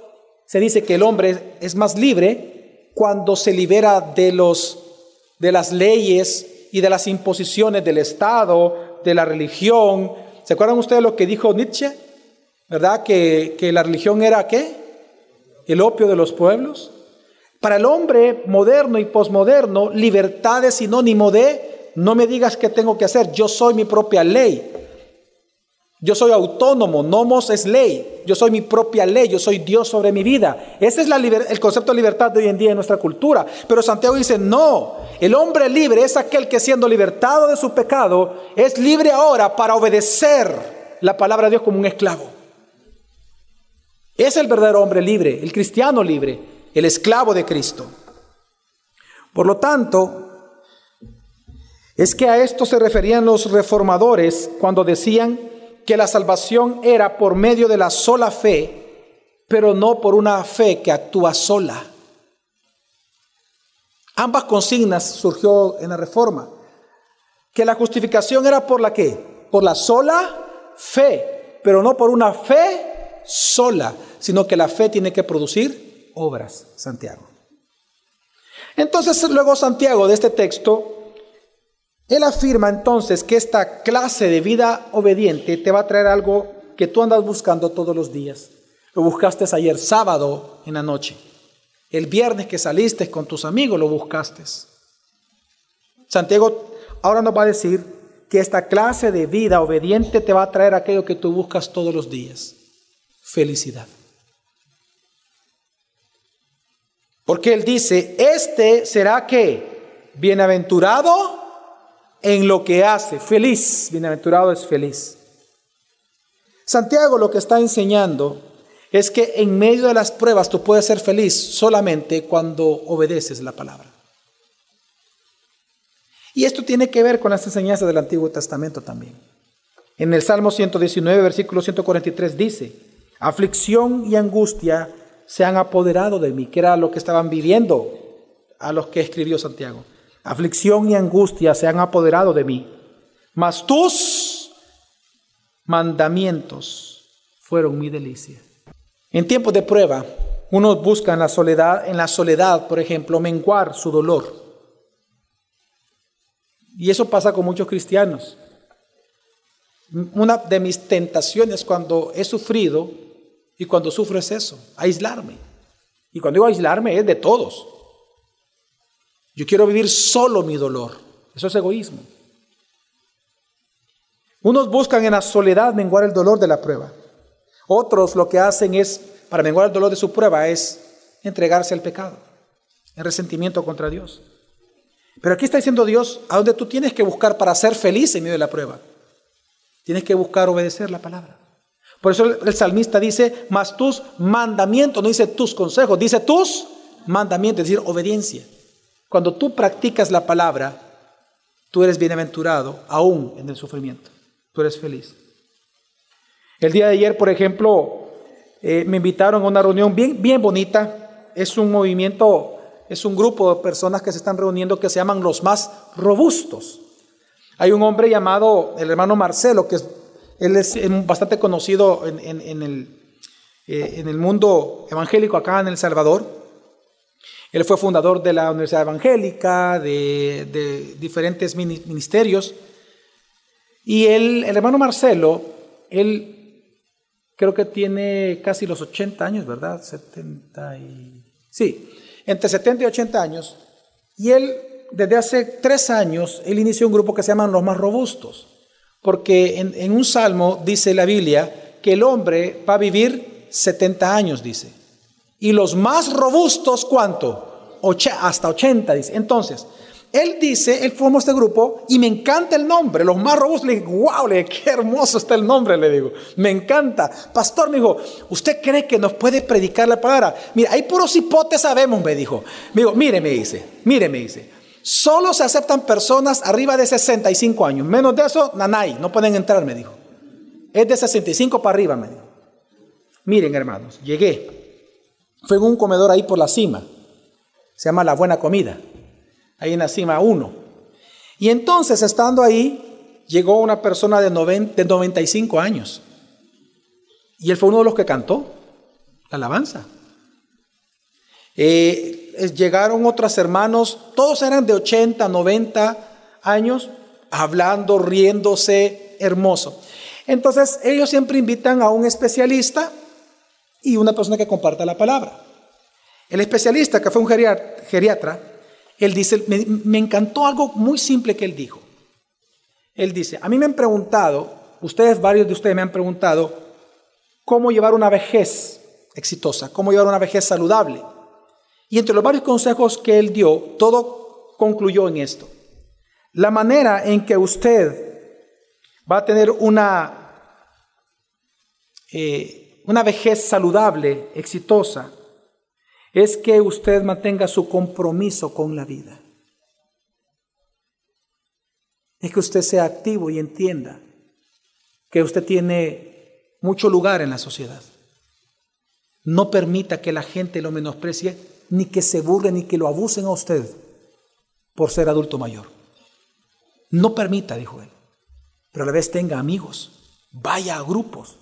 se dice que el hombre es más libre cuando se libera de, los, de las leyes y de las imposiciones del Estado, de la religión. ¿Se acuerdan ustedes lo que dijo Nietzsche? ¿Verdad? Que, que la religión era qué? El opio de los pueblos. Para el hombre moderno y posmoderno, libertad es sinónimo de no me digas qué tengo que hacer, yo soy mi propia ley. Yo soy autónomo, nomos es ley. Yo soy mi propia ley, yo soy Dios sobre mi vida. Ese es el concepto de libertad de hoy en día en nuestra cultura. Pero Santiago dice, no, el hombre libre es aquel que siendo libertado de su pecado, es libre ahora para obedecer la palabra de Dios como un esclavo. Es el verdadero hombre libre, el cristiano libre, el esclavo de Cristo. Por lo tanto, es que a esto se referían los reformadores cuando decían que la salvación era por medio de la sola fe, pero no por una fe que actúa sola. Ambas consignas surgió en la reforma. Que la justificación era por la qué? Por la sola fe, pero no por una fe sola, sino que la fe tiene que producir obras, Santiago. Entonces luego Santiago de este texto él afirma entonces que esta clase de vida obediente te va a traer algo que tú andas buscando todos los días. Lo buscaste ayer sábado en la noche. El viernes que saliste con tus amigos lo buscaste. Santiago ahora nos va a decir que esta clase de vida obediente te va a traer aquello que tú buscas todos los días. Felicidad. Porque él dice, este será que bienaventurado en lo que hace. Feliz, bienaventurado es feliz. Santiago lo que está enseñando es que en medio de las pruebas tú puedes ser feliz solamente cuando obedeces la palabra. Y esto tiene que ver con las enseñanzas del Antiguo Testamento también. En el Salmo 119, versículo 143 dice, aflicción y angustia se han apoderado de mí, que era lo que estaban viviendo a los que escribió Santiago. Aflicción y angustia se han apoderado de mí, mas tus mandamientos fueron mi delicia. En tiempos de prueba, unos buscan la soledad, en la soledad, por ejemplo, menguar su dolor. Y eso pasa con muchos cristianos. Una de mis tentaciones cuando he sufrido y cuando sufro es eso, aislarme. Y cuando digo aislarme es de todos. Yo quiero vivir solo mi dolor. Eso es egoísmo. Unos buscan en la soledad menguar el dolor de la prueba. Otros lo que hacen es, para menguar el dolor de su prueba, es entregarse al pecado, el resentimiento contra Dios. Pero aquí está diciendo Dios a dónde tú tienes que buscar para ser feliz en medio de la prueba. Tienes que buscar obedecer la palabra. Por eso el salmista dice, más tus mandamientos, no dice tus consejos, dice tus mandamientos, es decir, obediencia. Cuando tú practicas la palabra, tú eres bienaventurado aún en el sufrimiento. Tú eres feliz. El día de ayer, por ejemplo, eh, me invitaron a una reunión bien, bien bonita. Es un movimiento, es un grupo de personas que se están reuniendo que se llaman los más robustos. Hay un hombre llamado el hermano Marcelo, que es, él es bastante conocido en, el, eh, en el mundo evangélico acá en El Salvador. Él fue fundador de la Universidad Evangélica, de, diferentes ministerios. Y él, el hermano Marcelo, él creo que tiene casi los 80 años, ¿verdad? 70 y... Sí, entre 70 y 80 años. Y él, desde hace tres años, él inició un grupo que se llaman los más robustos. Porque en, en un salmo dice la Biblia que el hombre va a vivir 70 años, dice. Y los más robustos, ¿cuánto? hasta 80, dice. Entonces, él dice, él formó este grupo y me encanta el nombre, los más robustos. Le digo, wow, le qué hermoso está el nombre, le digo. Me encanta. Pastor, me dijo, ¿usted cree que nos puede predicar la palabra? Mira, hay puros hipotes sabemos, me dijo. Me dijo, mire, me dice, mire, me dice. Solo se aceptan personas arriba de 65 años. Menos de eso, nanay, no pueden entrar, me dijo. Es de 65 para arriba, me dijo. Miren, hermanos, llegué. Fue en un comedor ahí por la cima. Se llama La Buena Comida. Ahí en la cima 1. Y entonces, estando ahí, llegó una persona de, 95 años. Y él fue uno de los que cantó la alabanza. Eh, llegaron otros hermanos, todos eran de 80, 90 años, hablando, riéndose, hermoso. Entonces, ellos siempre invitan a un especialista y una persona que comparta la palabra. El especialista, que fue un geriatra, él dice, me, encantó algo muy simple que él dijo. Él dice, a mí me han preguntado, ustedes, varios de ustedes me han preguntado, cómo llevar una vejez exitosa, cómo llevar una vejez saludable. Y entre los varios consejos que él dio, todo concluyó en esto. La manera en que usted va a tener una, eh, una vejez saludable, exitosa, es que usted mantenga su compromiso con la vida. Es que usted sea activo y entienda que usted tiene mucho lugar en la sociedad. No permita que la gente lo menosprecie, ni que se burle, ni que lo abusen a usted por ser adulto mayor. No permita, dijo él, pero a la vez tenga amigos, vaya a grupos,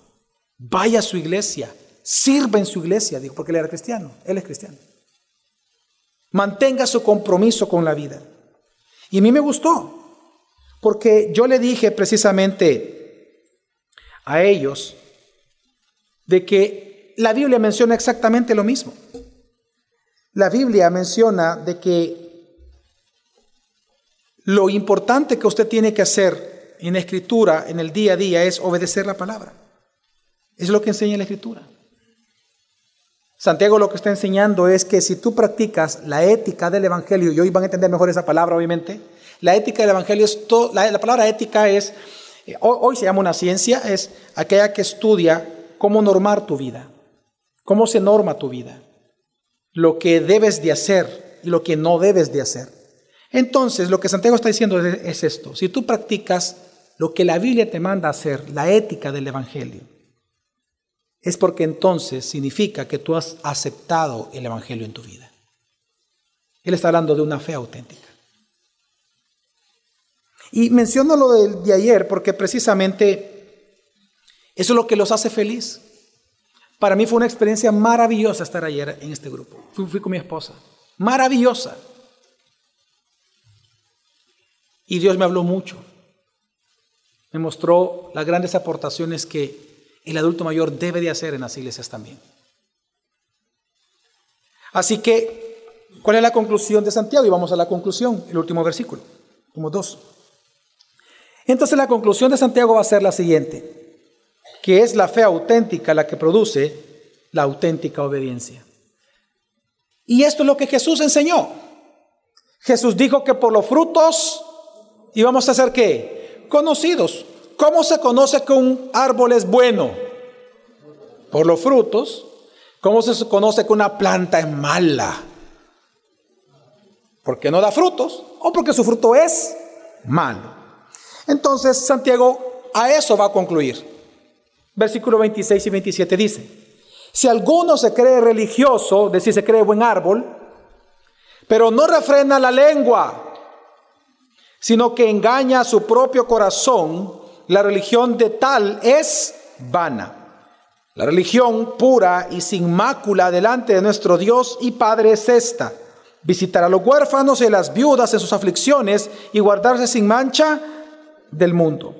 vaya a su iglesia, Sirva en su iglesia, dijo, porque él era cristiano, él es cristiano. Mantenga su compromiso con la vida. Y a mí me gustó, porque yo le dije precisamente a ellos de que la Biblia menciona exactamente lo mismo. La Biblia menciona de que lo importante que usted tiene que hacer en escritura, en el día a día, es obedecer la palabra. Es lo que enseña la escritura. Santiago lo que está enseñando es que si tú practicas la ética del Evangelio, y hoy van a entender mejor esa palabra obviamente, la ética del Evangelio es todo, la, palabra ética es, eh, hoy, se llama una ciencia, es aquella que estudia cómo normar tu vida, cómo se norma tu vida, lo que debes de hacer y lo que no debes de hacer. Entonces, lo que Santiago está diciendo es esto, si tú practicas lo que la Biblia te manda hacer, la ética del Evangelio, es porque entonces significa que tú has aceptado el Evangelio en tu vida. Él está hablando de una fe auténtica. Y menciono lo de, ayer porque precisamente eso es lo que los hace feliz. Para mí fue una experiencia maravillosa estar ayer en este grupo. Fui, fui con mi esposa. Maravillosa. Y Dios me habló mucho. Me mostró las grandes aportaciones que el adulto mayor debe de hacer en las iglesias también. Así que, ¿cuál es la conclusión de Santiago? Y vamos a la conclusión, el último versículo, como dos. Entonces la conclusión de Santiago va a ser la siguiente, que es la fe auténtica la que produce la auténtica obediencia. Y esto es lo que Jesús enseñó. Jesús dijo que por los frutos íbamos a ser qué? Conocidos. ¿Cómo se conoce que un árbol es bueno? Por los frutos. ¿Cómo se conoce que una planta es mala? Porque no da frutos o porque su fruto es malo. Entonces Santiago a eso va a concluir. Versículo 26 y 27 dice, si alguno se cree religioso, es decir, se cree buen árbol, pero no refrena la lengua, sino que engaña a su propio corazón, la religión de tal es vana. La religión pura y sin mácula delante de nuestro Dios y Padre es esta, visitar a los huérfanos y las viudas en sus aflicciones y guardarse sin mancha del mundo.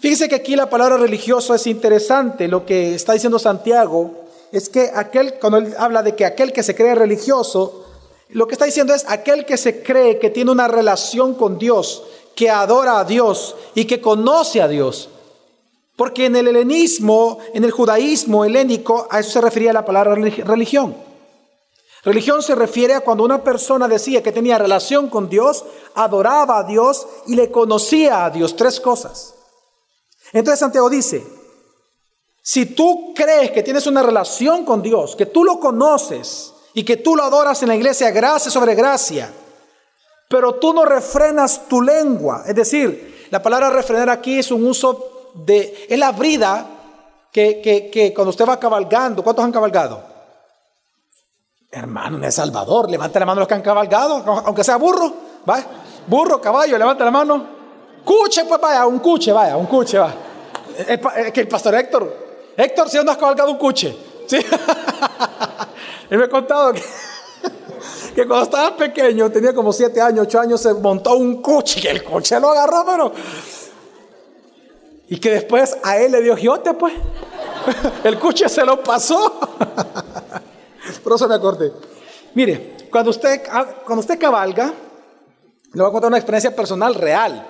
Fíjese que aquí la palabra religioso es interesante. Lo que está diciendo Santiago es que aquel, cuando él habla de que aquel que se cree religioso, lo que está diciendo es aquel que se cree que tiene una relación con Dios, que adora a Dios y que conoce a Dios. Porque en el helenismo, en el judaísmo helénico, a eso se refería la palabra religión. Religión se refiere a cuando una persona decía que tenía relación con Dios, adoraba a Dios y le conocía a Dios. Tres cosas. Entonces Santiago dice, si tú crees que tienes una relación con Dios, que tú lo conoces y que tú lo adoras en la iglesia gracia sobre gracia, pero tú no refrenas tu lengua. Es decir, la palabra refrenar aquí es un uso de, es la brida que, que, cuando usted va cabalgando, ¿cuántos han cabalgado? Hermano, en El Salvador, levante la mano los que han cabalgado, aunque sea burro, ¿va? Burro, caballo, levante la mano. Cuche, pues vaya, un cuche, vaya, un cuche, va. Que el pastor Héctor, Héctor, si ¿sí no has cabalgado un cuche, ¿sí? Me ha contado que, que, cuando estaba pequeño, tenía como siete años, ocho años, se montó un cuche, y el coche lo agarró, pero... Y que después a él le dio giote, pues. El cuche se lo pasó. Por eso me acordé. Mire, cuando usted, cuando usted cabalga, le voy a contar una experiencia personal real.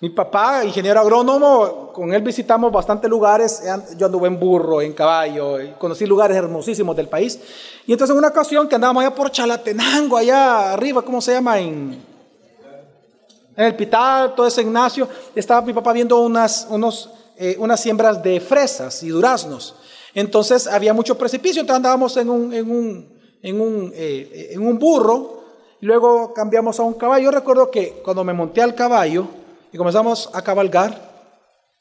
Mi papá, ingeniero agrónomo, con él visitamos bastantes lugares. Yo anduve en burro, en caballo, conocí lugares hermosísimos del país. Y entonces en una ocasión que andábamos allá por Chalatenango, allá arriba, ¿cómo se llama? En, el Pital, todo ese Ignacio, estaba mi papá viendo unas, unos, eh, unas siembras de fresas y duraznos. Entonces había mucho precipicio, entonces andábamos en un, en un, en un, eh, en un burro, luego cambiamos a un caballo. Yo recuerdo que cuando me monté al caballo y comenzamos a cabalgar,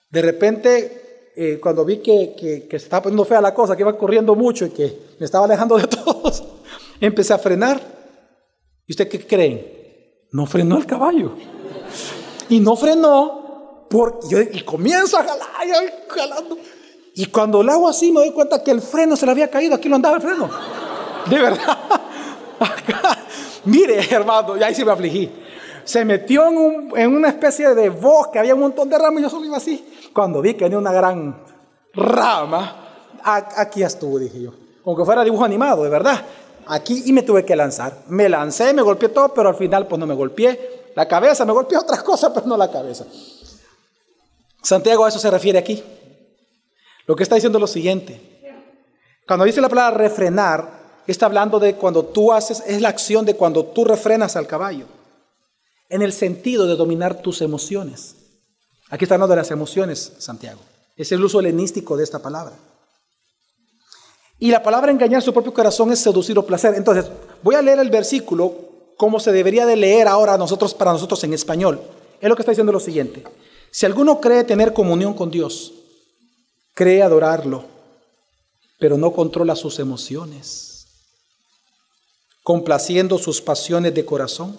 de repente, eh, cuando vi que, que, que, estaba poniendo fea la cosa, que iba corriendo mucho y que me estaba alejando de todos, empecé a frenar. ¿Y usted qué creen? No frenó el caballo. Y no frenó porque yo y comienzo a jalar, jalando. Y cuando lo hago así me doy cuenta que el freno se le había caído, aquí lo andaba el freno. De verdad. Mire, hermano, y ahí sí me afligí. Se metió en, un, en, una especie de bosque, había un montón de ramas y yo solo iba así. Cuando vi que venía una gran rama, aquí estuvo, dije yo. Aunque fuera dibujo animado, de verdad. Aquí y me tuve que lanzar. Me lancé, me golpeé todo, pero al final pues no me golpeé. La cabeza, me golpeé otras cosas, pero no la cabeza. Santiago a eso se refiere aquí. Lo que está diciendo es lo siguiente. Cuando dice la palabra refrenar, está hablando de cuando tú haces, es la acción de cuando tú refrenas al caballo. En el sentido de dominar tus emociones. Aquí está hablando de las emociones, Santiago. Es el uso helenístico de esta palabra. Y la palabra engañar su propio corazón es seducir o placer. Entonces, voy a leer el versículo como se debería de leer ahora nosotros para nosotros en español. Es lo que está diciendo lo siguiente. Si alguno cree tener comunión con Dios, cree adorarlo, pero no controla sus emociones, complaciendo sus pasiones de corazón.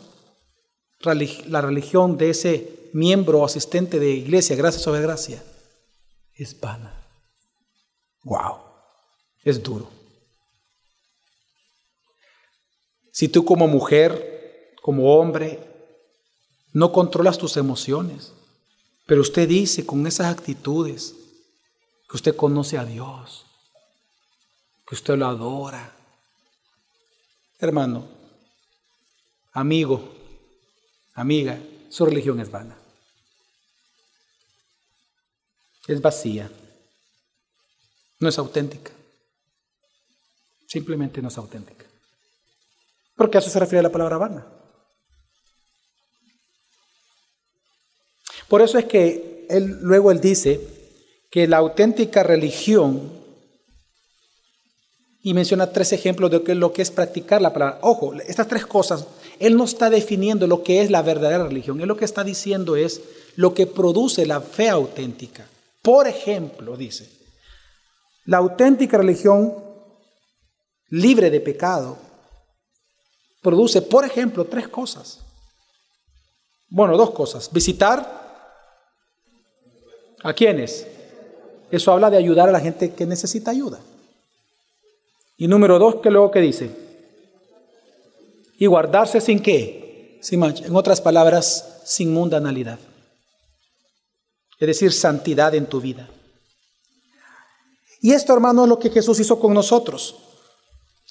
La religión de ese miembro o asistente de iglesia, gracias sobre gracia, es vana. Wow, es duro. Si tú como mujer, como hombre, no controlas tus emociones, pero usted dice con esas actitudes, que usted conoce a Dios, que usted lo adora. Hermano, amigo, amiga, su religión es vana. Es vacía. No es auténtica. Simplemente no es auténtica. Porque a eso se refiere la palabra vana. Por eso es que él, luego él dice, que la auténtica religión, y menciona tres ejemplos de lo que es practicar la palabra. Ojo, estas tres cosas, él no está definiendo lo que es la verdadera religión, él lo que está diciendo es lo que produce la fe auténtica. Por ejemplo, dice, la auténtica religión libre de pecado produce, por ejemplo, tres cosas. Bueno, dos cosas. Visitar a quiénes? Eso habla de ayudar a la gente que necesita ayuda. Y número dos, que luego dice? Y guardarse sin qué? Sin. En otras palabras, sin mundanalidad. Es decir, santidad en tu vida. Y esto, hermano, es lo que Jesús hizo con nosotros.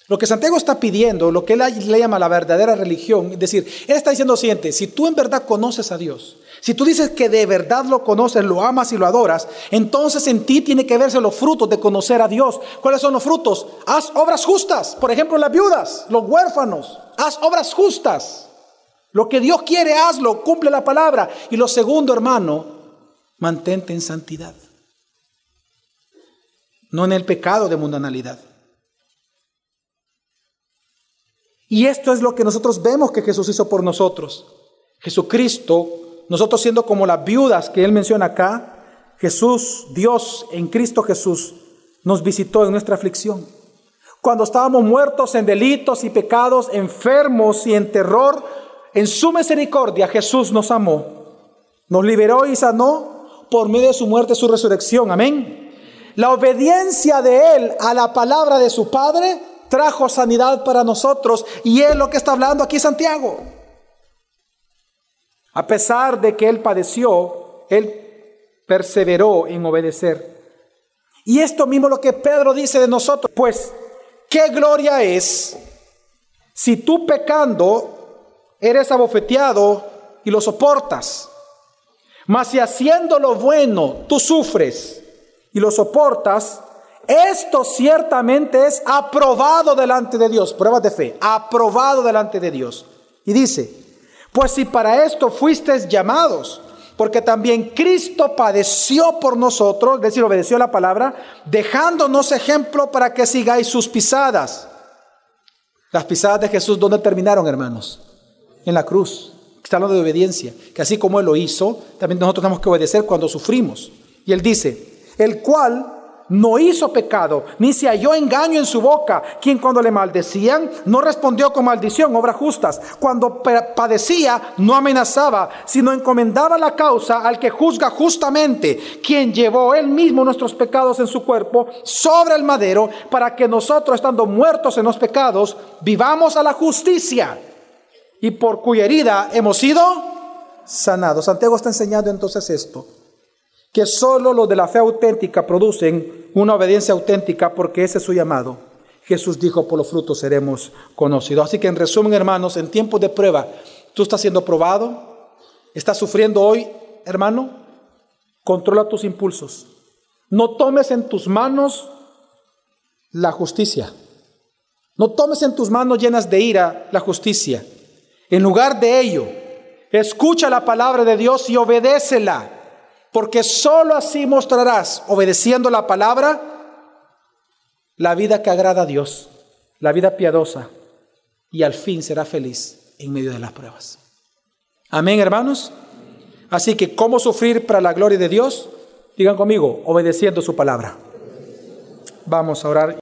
Lo que Santiago está pidiendo, lo que él le llama la verdadera religión, es decir, él está diciendo lo siguiente, si tú en verdad conoces a Dios, si tú dices que de verdad lo conoces, lo amas y lo adoras, entonces en ti tiene que verse los frutos de conocer a Dios. ¿Cuáles son los frutos? Haz obras justas. Por ejemplo, las viudas, los huérfanos. Haz obras justas. Lo que Dios quiere, hazlo. Cumple la palabra. Y lo segundo, hermano, mantente en santidad. No en el pecado de mundanalidad. Y esto es lo que nosotros vemos que Jesús hizo por nosotros. Jesucristo nosotros siendo como las viudas que él menciona acá, Jesús, Dios en Cristo Jesús, nos visitó en nuestra aflicción. Cuando estábamos muertos en delitos y pecados, enfermos y en terror, en su misericordia Jesús nos amó, nos liberó y sanó por medio de su muerte y su resurrección. Amén. La obediencia de Él a la palabra de su Padre trajo sanidad para nosotros y es lo que está hablando aquí Santiago. A pesar de que Él padeció, Él perseveró en obedecer. Y esto mismo lo que Pedro dice de nosotros, pues, ¿qué gloria es si tú pecando eres abofeteado y lo soportas? Mas si haciendo lo bueno tú sufres y lo soportas, esto ciertamente es aprobado delante de Dios, pruebas de fe, aprobado delante de Dios. Y dice, pues si para esto fuisteis llamados, porque también Cristo padeció por nosotros, es decir, obedeció la palabra, dejándonos ejemplo para que sigáis sus pisadas. Las pisadas de Jesús, ¿dónde terminaron, hermanos? En la cruz. Está hablando de obediencia, que así como Él lo hizo, también nosotros tenemos que obedecer cuando sufrimos. Y Él dice, el cual no hizo pecado, ni se halló engaño en su boca, quien cuando le maldecían no respondió con maldición, obras justas. Cuando padecía no amenazaba, sino encomendaba la causa al que juzga justamente, quien llevó él mismo nuestros pecados en su cuerpo sobre el madero, para que nosotros, estando muertos en los pecados, vivamos a la justicia, y por cuya herida hemos sido sanados. Santiago está enseñando entonces esto que solo los de la fe auténtica producen una obediencia auténtica porque ese es su llamado. Jesús dijo, por los frutos seremos conocidos. Así que en resumen, hermanos, en tiempos de prueba, tú estás siendo probado, estás sufriendo hoy, hermano, controla tus impulsos. No tomes en tus manos la justicia. No tomes en tus manos llenas de ira la justicia. En lugar de ello, escucha la palabra de Dios y obedécela porque sólo así mostrarás, obedeciendo la palabra, la vida que agrada a Dios, la vida piadosa, y al fin será feliz en medio de las pruebas. Amén, hermanos. Así que, ¿cómo sufrir para la gloria de Dios? Digan conmigo, obedeciendo su palabra. Vamos a orar.